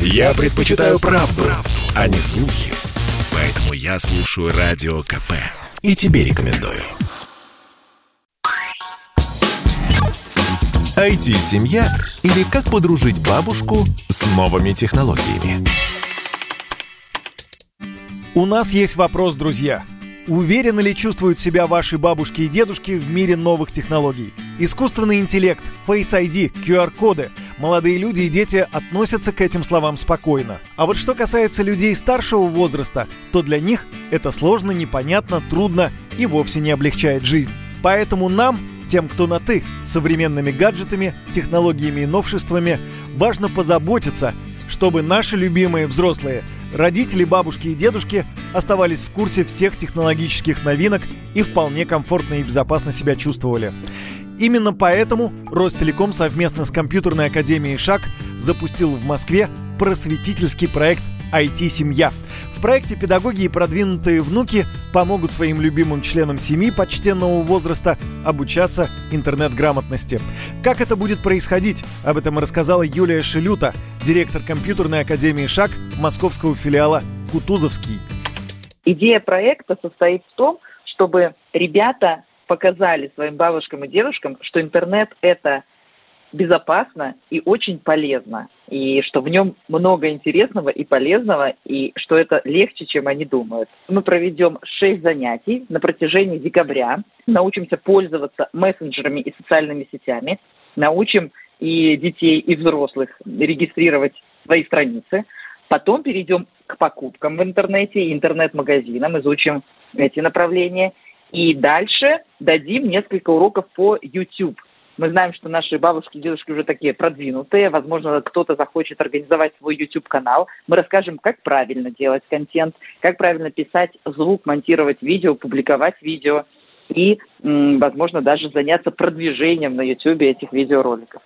Я предпочитаю правду, правду, а не слухи. Поэтому я слушаю Радио КП. И тебе рекомендую. IT-семья или как подружить бабушку с новыми технологиями. У нас есть вопрос, друзья. Уверенно ли чувствуют себя ваши бабушки и дедушки в мире новых технологий? Искусственный интеллект, Face ID, QR-коды. Молодые люди и дети относятся к этим словам спокойно. А вот что касается людей старшего возраста, то для них это сложно, непонятно, трудно и вовсе не облегчает жизнь. Поэтому нам, тем, кто на «ты», современными гаджетами, технологиями и новшествами, важно позаботиться, чтобы наши любимые взрослые – Родители, бабушки и дедушки оставались в курсе всех технологических новинок и вполне комфортно и безопасно себя чувствовали. Именно поэтому Ростелеком совместно с компьютерной академией «Шаг» запустил в Москве просветительский проект «IT-семья», в проекте педагоги и продвинутые внуки помогут своим любимым членам семьи почтенного возраста обучаться интернет-грамотности. Как это будет происходить? Об этом рассказала Юлия Шилюта, директор компьютерной академии «Шаг» московского филиала «Кутузовский». Идея проекта состоит в том, чтобы ребята показали своим бабушкам и дедушкам, что интернет – это безопасно и очень полезно. И что в нем много интересного и полезного, и что это легче, чем они думают. Мы проведем шесть занятий на протяжении декабря. Научимся пользоваться мессенджерами и социальными сетями. Научим и детей, и взрослых регистрировать свои страницы. Потом перейдем к покупкам в интернете, интернет-магазинам, изучим эти направления. И дальше дадим несколько уроков по YouTube мы знаем, что наши бабушки и дедушки уже такие продвинутые. Возможно, кто-то захочет организовать свой YouTube-канал. Мы расскажем, как правильно делать контент, как правильно писать звук, монтировать видео, публиковать видео и, возможно, даже заняться продвижением на YouTube этих видеороликов.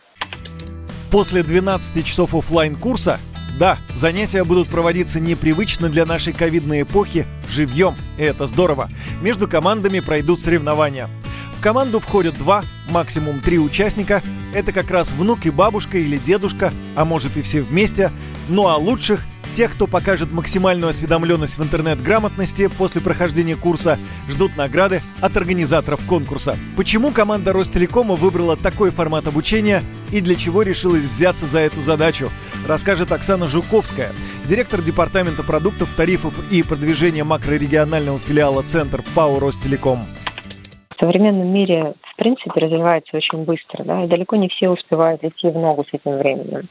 После 12 часов офлайн курса да, занятия будут проводиться непривычно для нашей ковидной эпохи, живьем, и это здорово. Между командами пройдут соревнования. В команду входят два, максимум три участника. Это как раз внук и бабушка или дедушка, а может и все вместе. Ну а лучших Тех, кто покажет максимальную осведомленность в интернет-грамотности после прохождения курса, ждут награды от организаторов конкурса. Почему команда Ростелекома выбрала такой формат обучения и для чего решилась взяться за эту задачу, расскажет Оксана Жуковская, директор департамента продуктов, тарифов и продвижения макрорегионального филиала «Центр» ПАО «Ростелеком» в современном мире, в принципе, развивается очень быстро, да, и далеко не все успевают идти в ногу с этим временем,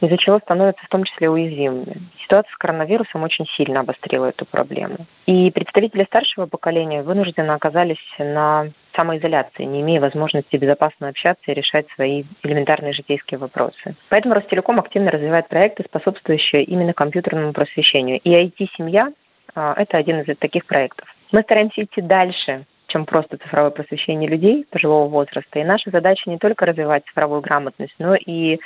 из-за чего становятся в том числе уязвимыми. Ситуация с коронавирусом очень сильно обострила эту проблему. И представители старшего поколения вынуждены оказались на самоизоляции, не имея возможности безопасно общаться и решать свои элементарные житейские вопросы. Поэтому Ростелеком активно развивает проекты, способствующие именно компьютерному просвещению. И IT-семья а, – это один из таких проектов. Мы стараемся идти дальше чем просто цифровое просвещение людей пожилого возраста. И наша задача не только развивать цифровую грамотность, но и,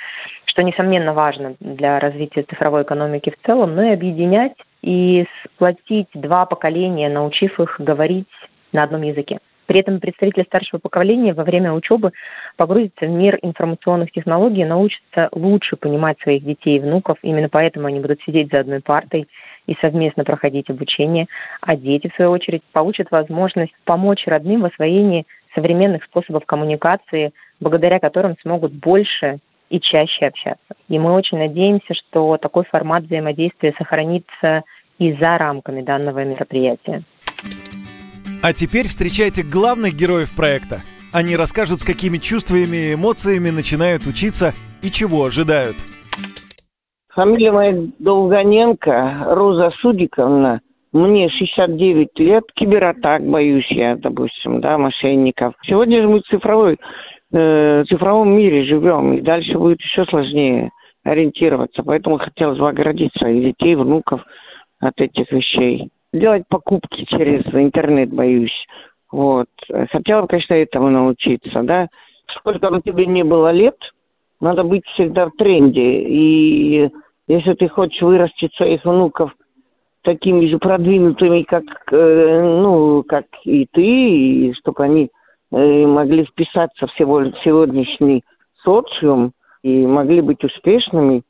что несомненно важно для развития цифровой экономики в целом, но и объединять и сплотить два поколения, научив их говорить на одном языке. При этом представители старшего поколения во время учебы погрузятся в мир информационных технологий, научатся лучше понимать своих детей и внуков. Именно поэтому они будут сидеть за одной партой и совместно проходить обучение, а дети, в свою очередь, получат возможность помочь родным в освоении современных способов коммуникации, благодаря которым смогут больше и чаще общаться. И мы очень надеемся, что такой формат взаимодействия сохранится и за рамками данного мероприятия. А теперь встречайте главных героев проекта. Они расскажут, с какими чувствами и эмоциями начинают учиться и чего ожидают. Фамилия моя Долгоненко, Роза Судиковна. Мне 69 лет, кибератак боюсь я, допустим, да, мошенников. Сегодня же мы в цифровой, э, цифровом мире живем, и дальше будет еще сложнее ориентироваться. Поэтому хотелось бы оградить своих детей, внуков от этих вещей делать покупки через интернет боюсь. Вот. Хотела бы, конечно, этому научиться, да. Сколько бы тебе не было лет, надо быть всегда в тренде. И если ты хочешь вырастить своих внуков такими же продвинутыми, как, э, ну, как и ты, и чтобы они э, могли вписаться в сегодняшний социум и могли быть успешными,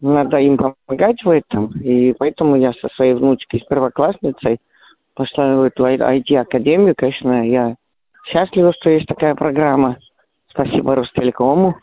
надо им помогать в этом. И поэтому я со своей внучкой, с первоклассницей, пошла в эту IT-академию. Конечно, я счастлива, что есть такая программа. Спасибо Ростелекому.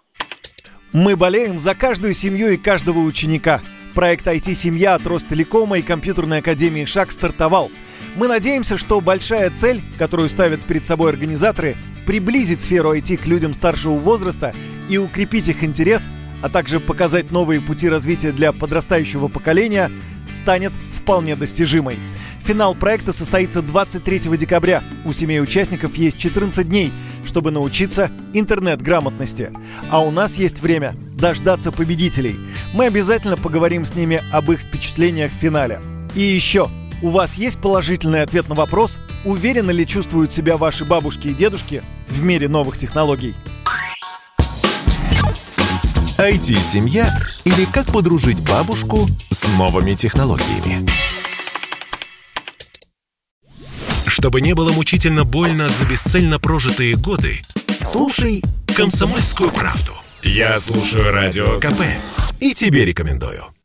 Мы болеем за каждую семью и каждого ученика. Проект IT-семья от Ростелекома и компьютерной академии «Шаг» стартовал. Мы надеемся, что большая цель, которую ставят перед собой организаторы, приблизить сферу IT к людям старшего возраста и укрепить их интерес, а также показать новые пути развития для подрастающего поколения, станет вполне достижимой. Финал проекта состоится 23 декабря. У семей участников есть 14 дней, чтобы научиться интернет-грамотности. А у нас есть время дождаться победителей. Мы обязательно поговорим с ними об их впечатлениях в финале. И еще, у вас есть положительный ответ на вопрос, уверенно ли чувствуют себя ваши бабушки и дедушки в мире новых технологий? IT-семья или как подружить бабушку с новыми технологиями. Чтобы не было мучительно больно за бесцельно прожитые годы, слушай «Комсомольскую правду». Я слушаю Радио КП и тебе рекомендую.